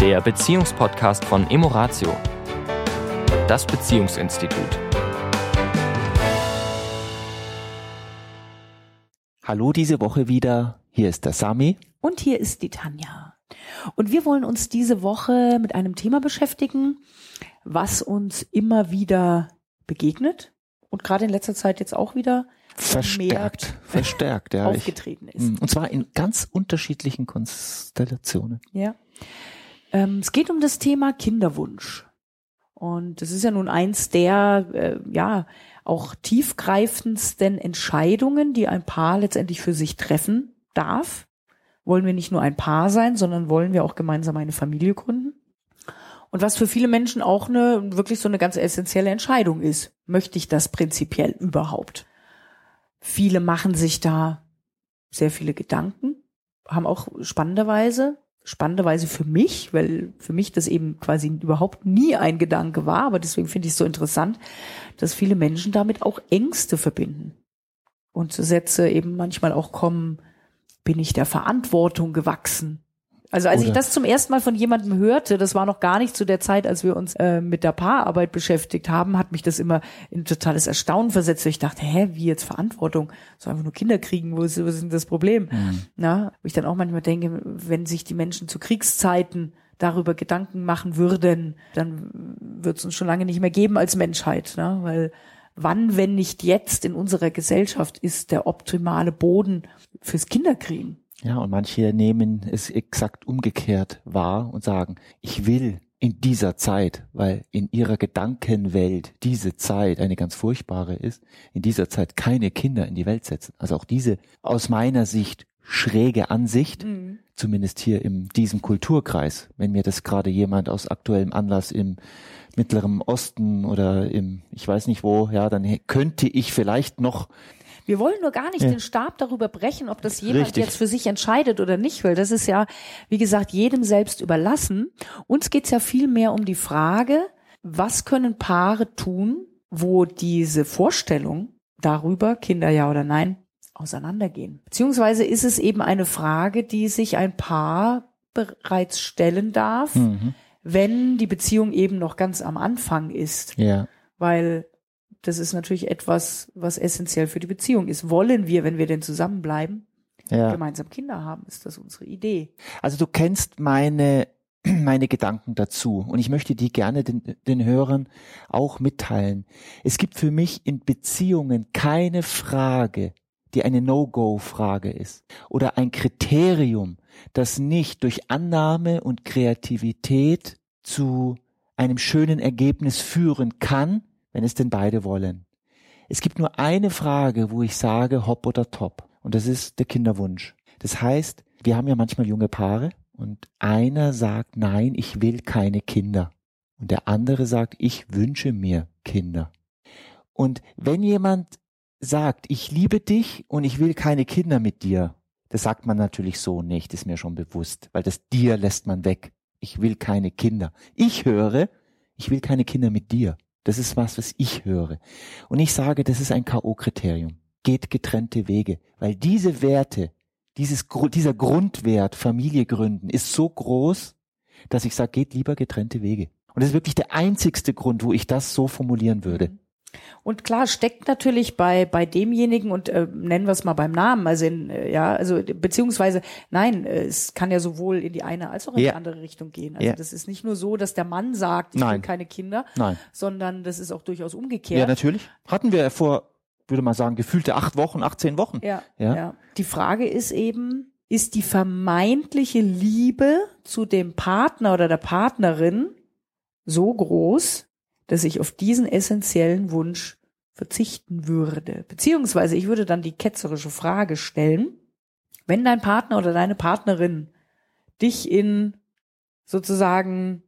der Beziehungspodcast von Emoratio, das Beziehungsinstitut. Hallo diese Woche wieder. Hier ist der Sami. Und hier ist die Tanja. Und wir wollen uns diese Woche mit einem Thema beschäftigen, was uns immer wieder begegnet und gerade in letzter Zeit jetzt auch wieder verstärkt, verstärkt, ja, aufgetreten ist. Mm, und zwar in ganz unterschiedlichen Konstellationen. Ja. Ähm, es geht um das Thema Kinderwunsch. Und das ist ja nun eins der, äh, ja, auch tiefgreifendsten Entscheidungen, die ein Paar letztendlich für sich treffen darf. Wollen wir nicht nur ein Paar sein, sondern wollen wir auch gemeinsam eine Familie gründen? Und was für viele Menschen auch eine, wirklich so eine ganz essentielle Entscheidung ist. Möchte ich das prinzipiell überhaupt? Viele machen sich da sehr viele Gedanken, haben auch spannenderweise, spannenderweise für mich, weil für mich das eben quasi überhaupt nie ein Gedanke war, aber deswegen finde ich es so interessant, dass viele Menschen damit auch Ängste verbinden. Und so Sätze eben manchmal auch kommen, bin ich der Verantwortung gewachsen? Also als Oder ich das zum ersten Mal von jemandem hörte, das war noch gar nicht zu der Zeit, als wir uns äh, mit der Paararbeit beschäftigt haben, hat mich das immer in totales Erstaunen versetzt. Ich dachte, hä, wie jetzt Verantwortung? So einfach nur Kinder kriegen, wo ist, wo ist denn das Problem? Mhm. Na, wo ich dann auch manchmal denke, wenn sich die Menschen zu Kriegszeiten darüber Gedanken machen würden, dann wird es uns schon lange nicht mehr geben als Menschheit, ne? weil wann, wenn nicht jetzt in unserer Gesellschaft ist der optimale Boden fürs Kinderkriegen? Ja, und manche nehmen es exakt umgekehrt wahr und sagen, ich will in dieser Zeit, weil in ihrer Gedankenwelt diese Zeit eine ganz furchtbare ist, in dieser Zeit keine Kinder in die Welt setzen. Also auch diese aus meiner Sicht schräge Ansicht, mhm. zumindest hier in diesem Kulturkreis, wenn mir das gerade jemand aus aktuellem Anlass im Mittleren Osten oder im, ich weiß nicht wo, ja, dann könnte ich vielleicht noch wir wollen nur gar nicht ja. den Stab darüber brechen, ob das jemand Richtig. jetzt für sich entscheidet oder nicht will. Das ist ja, wie gesagt, jedem selbst überlassen. Uns geht's ja viel mehr um die Frage, was können Paare tun, wo diese Vorstellung darüber, Kinder ja oder nein, auseinandergehen. Beziehungsweise ist es eben eine Frage, die sich ein Paar bereits stellen darf, mhm. wenn die Beziehung eben noch ganz am Anfang ist. Ja. Weil das ist natürlich etwas, was essentiell für die Beziehung ist. Wollen wir, wenn wir denn zusammenbleiben, ja. gemeinsam Kinder haben? Ist das unsere Idee? Also du kennst meine meine Gedanken dazu und ich möchte die gerne den, den Hörern auch mitteilen. Es gibt für mich in Beziehungen keine Frage, die eine No-Go-Frage ist oder ein Kriterium, das nicht durch Annahme und Kreativität zu einem schönen Ergebnis führen kann, wenn es denn beide wollen. Es gibt nur eine Frage, wo ich sage, hopp oder top. Und das ist der Kinderwunsch. Das heißt, wir haben ja manchmal junge Paare und einer sagt, nein, ich will keine Kinder. Und der andere sagt, ich wünsche mir Kinder. Und wenn jemand sagt, ich liebe dich und ich will keine Kinder mit dir, das sagt man natürlich so nicht, ist mir schon bewusst, weil das dir lässt man weg. Ich will keine Kinder. Ich höre, ich will keine Kinder mit dir. Das ist was, was ich höre. Und ich sage, das ist ein K.O.-Kriterium. Geht getrennte Wege. Weil diese Werte, dieses, dieser Grundwert Familie gründen ist so groß, dass ich sage, geht lieber getrennte Wege. Und das ist wirklich der einzigste Grund, wo ich das so formulieren würde. Und klar steckt natürlich bei bei demjenigen und äh, nennen wir es mal beim Namen, also in, äh, ja, also beziehungsweise nein, äh, es kann ja sowohl in die eine als auch in ja. die andere Richtung gehen. Also ja. das ist nicht nur so, dass der Mann sagt, ich nein. will keine Kinder, nein. sondern das ist auch durchaus umgekehrt. Ja, natürlich. Hatten wir vor, würde man sagen, gefühlte acht Wochen, 18 Wochen. Ja, ja. ja. Die Frage ist eben, ist die vermeintliche Liebe zu dem Partner oder der Partnerin so groß, dass ich auf diesen essentiellen Wunsch verzichten würde. Beziehungsweise ich würde dann die ketzerische Frage stellen, wenn dein Partner oder deine Partnerin dich in sozusagen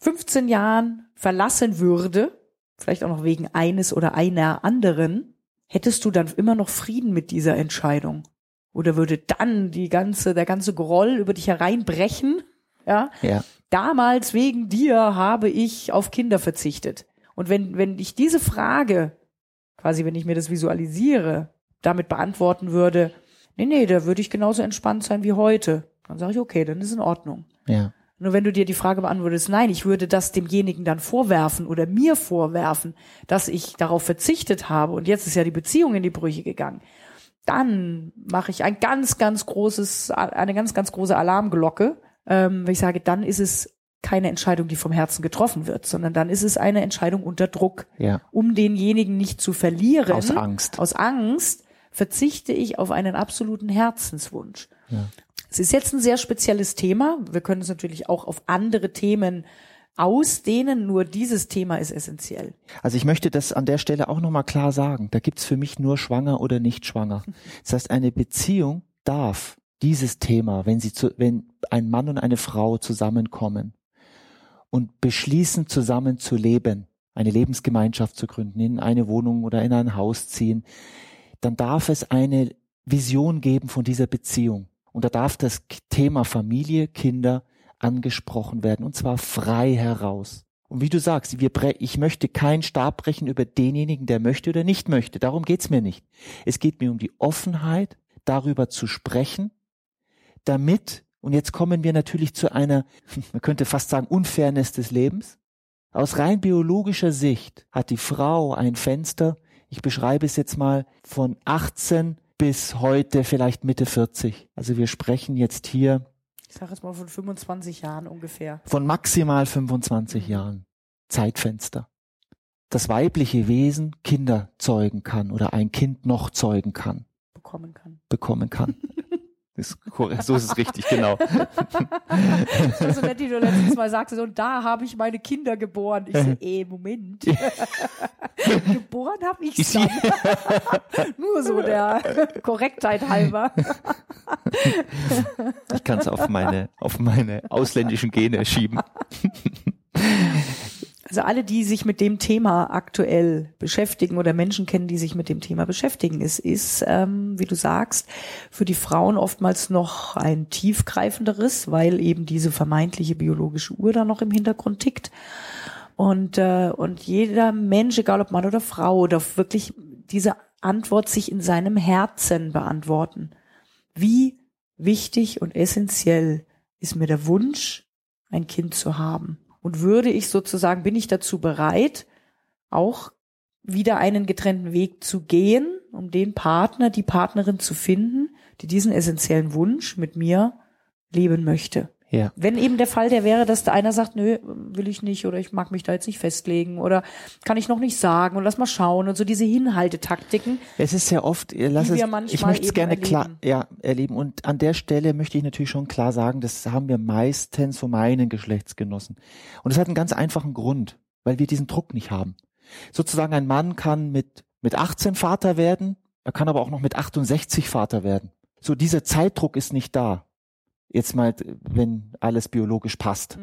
15 Jahren verlassen würde, vielleicht auch noch wegen eines oder einer anderen, hättest du dann immer noch Frieden mit dieser Entscheidung? Oder würde dann die ganze, der ganze Groll über dich hereinbrechen? Ja. ja damals wegen dir habe ich auf Kinder verzichtet. Und wenn, wenn ich diese Frage, quasi wenn ich mir das visualisiere, damit beantworten würde, nee, nee, da würde ich genauso entspannt sein wie heute, dann sage ich, okay, dann ist in Ordnung. Ja. Nur wenn du dir die Frage beantwortest, nein, ich würde das demjenigen dann vorwerfen oder mir vorwerfen, dass ich darauf verzichtet habe und jetzt ist ja die Beziehung in die Brüche gegangen, dann mache ich ein ganz, ganz großes, eine ganz, ganz große Alarmglocke, ähm, wenn ich sage, dann ist es keine Entscheidung, die vom Herzen getroffen wird, sondern dann ist es eine Entscheidung unter Druck, Ja. um denjenigen nicht zu verlieren. Aus Angst. Aus Angst verzichte ich auf einen absoluten Herzenswunsch. Ja. Es ist jetzt ein sehr spezielles Thema. Wir können es natürlich auch auf andere Themen ausdehnen, nur dieses Thema ist essentiell. Also ich möchte das an der Stelle auch nochmal klar sagen. Da gibt's für mich nur schwanger oder nicht schwanger. Das heißt, eine Beziehung darf dieses Thema, wenn sie zu, wenn ein Mann und eine Frau zusammenkommen und beschließen, zusammen zu leben, eine Lebensgemeinschaft zu gründen, in eine Wohnung oder in ein Haus ziehen, dann darf es eine Vision geben von dieser Beziehung. Und da darf das Thema Familie, Kinder angesprochen werden, und zwar frei heraus. Und wie du sagst, wir ich möchte keinen Stab brechen über denjenigen, der möchte oder nicht möchte. Darum geht's mir nicht. Es geht mir um die Offenheit, darüber zu sprechen, damit, und jetzt kommen wir natürlich zu einer, man könnte fast sagen, Unfairness des Lebens. Aus rein biologischer Sicht hat die Frau ein Fenster, ich beschreibe es jetzt mal, von 18 bis heute vielleicht Mitte 40. Also wir sprechen jetzt hier Ich sage jetzt mal von 25 Jahren ungefähr. von maximal 25 Jahren Zeitfenster. Das weibliche Wesen Kinder zeugen kann oder ein Kind noch zeugen kann, bekommen kann. bekommen kann. Ist so ist es richtig, genau. Das war so nett, die du letztens mal sagst, und da habe ich meine Kinder geboren. Ich so, eh, Moment. geboren habe ich dann. Nur so der Korrektheit halber. Ich kann es auf meine, auf meine ausländischen Gene schieben. Also alle, die sich mit dem Thema aktuell beschäftigen oder Menschen kennen, die sich mit dem Thema beschäftigen, es ist, ähm, wie du sagst, für die Frauen oftmals noch ein tiefgreifenderes, weil eben diese vermeintliche biologische Uhr da noch im Hintergrund tickt. Und, äh, und jeder Mensch, egal ob Mann oder Frau, darf wirklich diese Antwort sich in seinem Herzen beantworten. Wie wichtig und essentiell ist mir der Wunsch, ein Kind zu haben? Und würde ich sozusagen, bin ich dazu bereit, auch wieder einen getrennten Weg zu gehen, um den Partner, die Partnerin zu finden, die diesen essentiellen Wunsch mit mir leben möchte. Ja. Wenn eben der Fall der wäre, dass da einer sagt, nö, will ich nicht oder ich mag mich da jetzt nicht festlegen oder kann ich noch nicht sagen und lass mal schauen und so diese Hinhaltetaktiken. Es ist sehr oft, lass es, ich möchte es gerne erleben. klar, ja, erleben. Und an der Stelle möchte ich natürlich schon klar sagen, das haben wir meistens von meinen Geschlechtsgenossen. Und es hat einen ganz einfachen Grund, weil wir diesen Druck nicht haben. Sozusagen ein Mann kann mit, mit 18 Vater werden, er kann aber auch noch mit 68 Vater werden. So dieser Zeitdruck ist nicht da. Jetzt mal, wenn alles biologisch passt.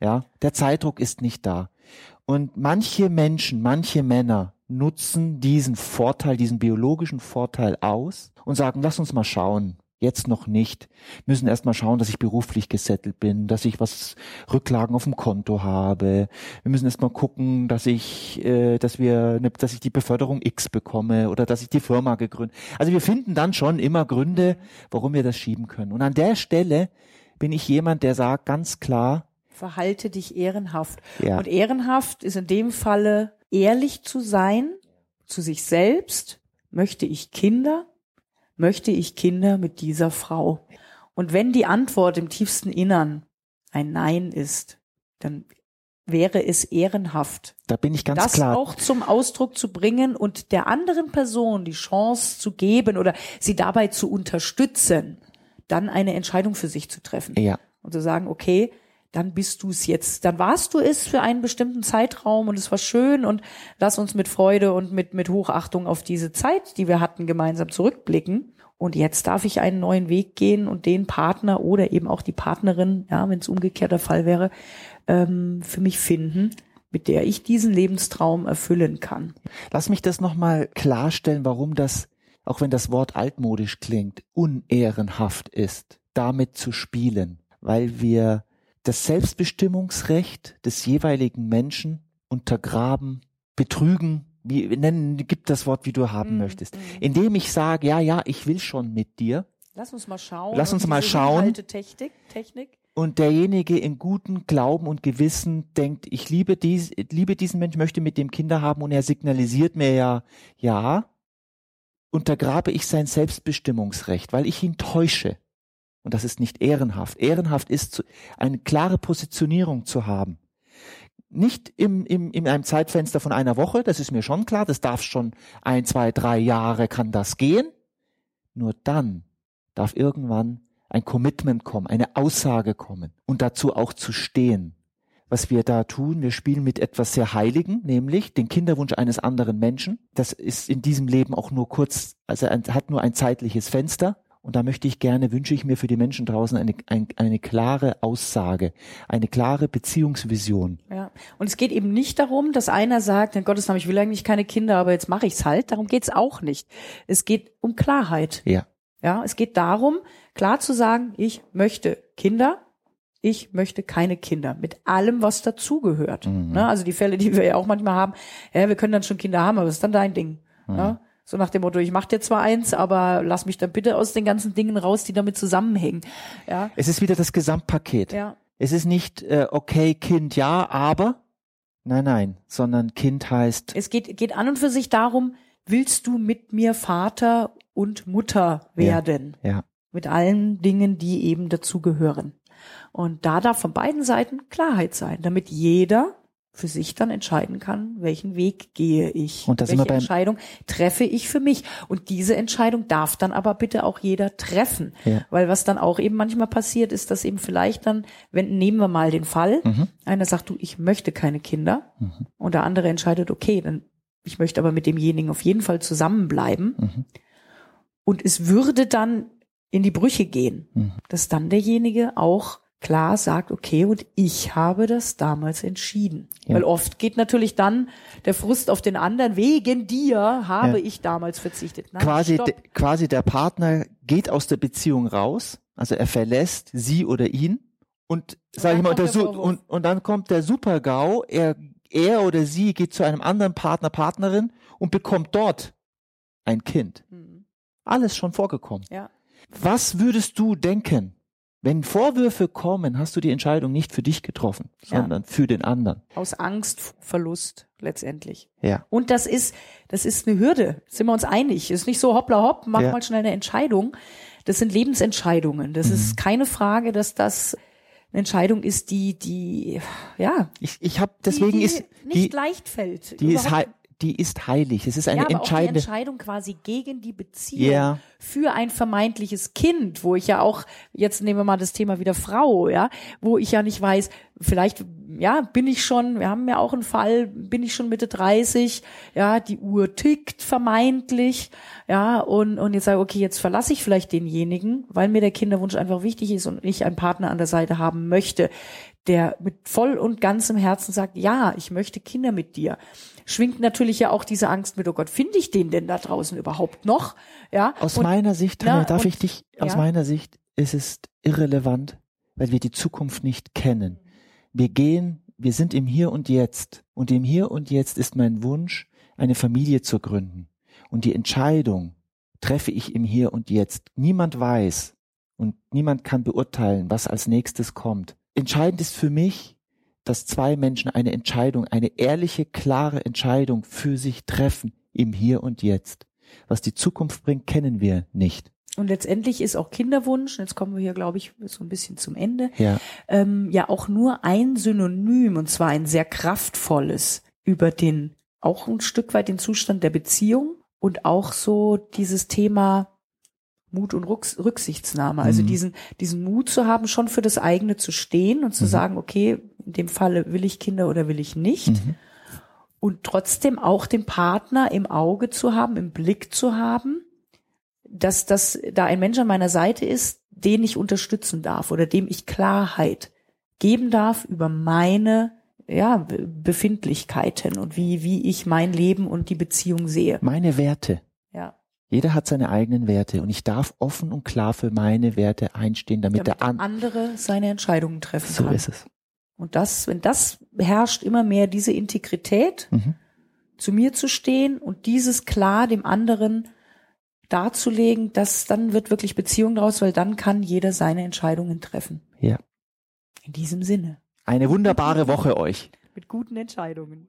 Ja, der Zeitdruck ist nicht da. Und manche Menschen, manche Männer nutzen diesen Vorteil, diesen biologischen Vorteil aus und sagen, lass uns mal schauen. Jetzt noch nicht. Müssen erst mal schauen, dass ich beruflich gesettelt bin, dass ich was Rücklagen auf dem Konto habe. Wir müssen erst mal gucken, dass ich, äh, dass wir, ne, dass ich die Beförderung X bekomme oder dass ich die Firma gegründet. Also wir finden dann schon immer Gründe, warum wir das schieben können. Und an der Stelle bin ich jemand, der sagt ganz klar, Verhalte dich ehrenhaft. Ja. Und ehrenhaft ist in dem Falle ehrlich zu sein zu sich selbst. Möchte ich Kinder? Möchte ich Kinder mit dieser Frau? Und wenn die Antwort im tiefsten Innern ein Nein ist, dann wäre es ehrenhaft, da bin ich ganz das klar. auch zum Ausdruck zu bringen und der anderen Person die Chance zu geben oder sie dabei zu unterstützen, dann eine Entscheidung für sich zu treffen Ja. und zu sagen, okay, dann bist du es jetzt, dann warst du es für einen bestimmten Zeitraum und es war schön und lass uns mit Freude und mit, mit Hochachtung auf diese Zeit, die wir hatten, gemeinsam zurückblicken. Und jetzt darf ich einen neuen Weg gehen und den Partner oder eben auch die Partnerin, ja, wenn es umgekehrt der Fall wäre, ähm, für mich finden, mit der ich diesen Lebenstraum erfüllen kann. Lass mich das nochmal klarstellen, warum das, auch wenn das Wort altmodisch klingt, unehrenhaft ist, damit zu spielen, weil wir das Selbstbestimmungsrecht des jeweiligen Menschen untergraben, betrügen, wie nennen, gib das Wort, wie du haben Mm, möchtest. Indem ich sage, ja, ja, ich will schon mit dir, Lass uns mal schauen. Lass uns mal schauen. Hinhaltetechnik, Technik, und derjenige in guten Glauben und Gewissen denkt, ich liebe, dies, liebe diesen Mensch, möchte mit dem Kinder haben und er signalisiert mir ja, ja, untergrabe ich sein Selbstbestimmungsrecht, weil ich ihn täusche. Und das ist nicht ehrenhaft. Ehrenhaft ist, eine klare Positionierung zu haben. Nicht im, im, in einem Zeitfenster von einer Woche, das ist mir schon klar, das darf schon ein, zwei, drei Jahre kann das gehen. Nur dann darf irgendwann ein Commitment kommen, eine Aussage kommen und dazu auch zu stehen. Was wir da tun, wir spielen mit etwas sehr Heiligen, nämlich den Kinderwunsch eines anderen Menschen. Das ist in diesem Leben auch nur kurz, also hat nur ein zeitliches Fenster. Und da möchte ich gerne, wünsche ich mir für die Menschen draußen eine, eine, eine klare Aussage, eine klare Beziehungsvision. Ja. Und es geht eben nicht darum, dass einer sagt, in Gottes Namen, ich will eigentlich keine Kinder, aber jetzt mache ich's halt. Darum geht's auch nicht. Es geht um Klarheit. Ja. Ja, es geht darum, klar zu sagen, ich möchte Kinder, ich möchte keine Kinder mit allem, was dazugehört. Mhm. Ne? Also die Fälle, die wir ja auch manchmal haben, ja, wir können dann schon Kinder haben, aber das ist dann dein Ding. Mhm. Ne? So nach dem Motto, ich mache dir zwar eins, aber lass mich dann bitte aus den ganzen Dingen raus, die damit zusammenhängen. Ja. Es ist wieder das Gesamtpaket. Ja. Es ist nicht äh, okay, Kind ja, aber nein, nein, sondern Kind heißt. Es geht geht an und für sich darum, willst du mit mir Vater und Mutter werden. Ja. ja. Mit allen Dingen, die eben dazugehören. Und da darf von beiden Seiten Klarheit sein, damit jeder für sich dann entscheiden kann, welchen Weg gehe ich, und das welche Entscheidung treffe ich für mich. Und diese Entscheidung darf dann aber bitte auch jeder treffen, ja. weil was dann auch eben manchmal passiert, ist, dass eben vielleicht dann, wenn nehmen wir mal den Fall, mhm. einer sagt, du, ich möchte keine Kinder, mhm. und der andere entscheidet, okay, dann ich möchte aber mit demjenigen auf jeden Fall zusammenbleiben. Mhm. Und es würde dann in die Brüche gehen, Mhm. dass dann derjenige auch klar sagt, okay, und ich habe das damals entschieden. Ja. Weil oft geht natürlich dann der Frust auf den anderen, wegen dir habe Ja. ich damals verzichtet. Nein, quasi, de, quasi der Partner geht aus der Beziehung raus, also er verlässt sie oder ihn und dann ich mal, der und, und dann kommt der Super-GAU, er, er oder sie geht zu einem anderen Partner, Partnerin und bekommt dort ein Kind. Hm, Alles schon vorgekommen. Ja. Was würdest du denken, wenn Vorwürfe kommen, hast du die Entscheidung nicht für dich getroffen, Ja. sondern für den anderen. Aus Angst, Verlust letztendlich. Ja. Und das ist, das ist eine Hürde. Sind wir uns einig? Ist nicht so hoppla hopp, mach Ja. mal schnell eine Entscheidung. Das sind Lebensentscheidungen. Das Mhm. ist keine Frage, dass das eine Entscheidung ist, die, die, ja, Ich, ich habe deswegen die, die ist nicht die leicht fällt. die ist, die ist heilig. Es ist eine ja, aber entscheidende. auch die Entscheidung quasi gegen die Beziehung Ja. für ein vermeintliches Kind, wo ich ja auch, jetzt nehmen wir mal das Thema wieder Frau, ja, wo ich ja nicht weiß, vielleicht, ja, bin ich schon, wir haben ja auch einen Fall, bin ich schon Mitte 30, ja, die Uhr tickt vermeintlich, ja, und, und jetzt sage ich, okay, jetzt verlasse ich vielleicht denjenigen, weil mir der Kinderwunsch einfach wichtig ist und ich einen Partner an der Seite haben möchte, der mit voll und ganzem Herzen sagt, ja, ich möchte Kinder mit dir. Schwingt natürlich ja auch diese Angst mit, oh Gott, finde ich den denn da draußen überhaupt noch? Ja. Aus und, meiner Sicht, na, darf und- ich dich, aus ja. meiner Sicht ist es irrelevant, weil wir die Zukunft nicht kennen. Wir gehen, wir sind im Hier und Jetzt. Und im Hier und Jetzt ist mein Wunsch, eine Familie zu gründen. Und die Entscheidung treffe ich im Hier und Jetzt. Niemand weiß und niemand kann beurteilen, was als nächstes kommt. Entscheidend ist für mich, dass zwei Menschen eine Entscheidung, eine ehrliche, klare Entscheidung für sich treffen im Hier und Jetzt. Was die Zukunft bringt, kennen wir nicht. und letztendlich ist auch Kinderwunsch, jetzt kommen wir hier, glaube ich, so ein bisschen zum Ende, Ja, ähm, ja auch nur ein Synonym, und zwar ein sehr kraftvolles, über den, auch ein Stück weit den Zustand der Beziehung und auch so dieses Thema Mut und Rücks Rücksichtsnahme. Also Mhm. diesen, diesen Mut zu haben, schon für das eigene zu stehen und zu Mhm. sagen, okay, in dem Falle will ich Kinder oder will ich nicht. Mhm. Und trotzdem auch den Partner im Auge zu haben, im Blick zu haben, dass, dass da ein Mensch an meiner Seite ist, den ich unterstützen darf oder dem ich Klarheit geben darf über meine ja, Be- Befindlichkeiten und wie, wie ich mein Leben und die Beziehung sehe. meine Werte. Jeder hat seine eigenen Werte und ich darf offen und klar für meine Werte einstehen, damit, Damit der an andere seine Entscheidungen treffen so kann. ist es. Und das, wenn das herrscht, immer mehr diese Integrität, Mhm. zu mir zu stehen und dieses klar dem anderen darzulegen, das, dann wird wirklich Beziehung draus, weil dann kann jeder seine Entscheidungen treffen. Ja. In diesem Sinne. Eine wunderbare Woche euch. Mit guten Entscheidungen.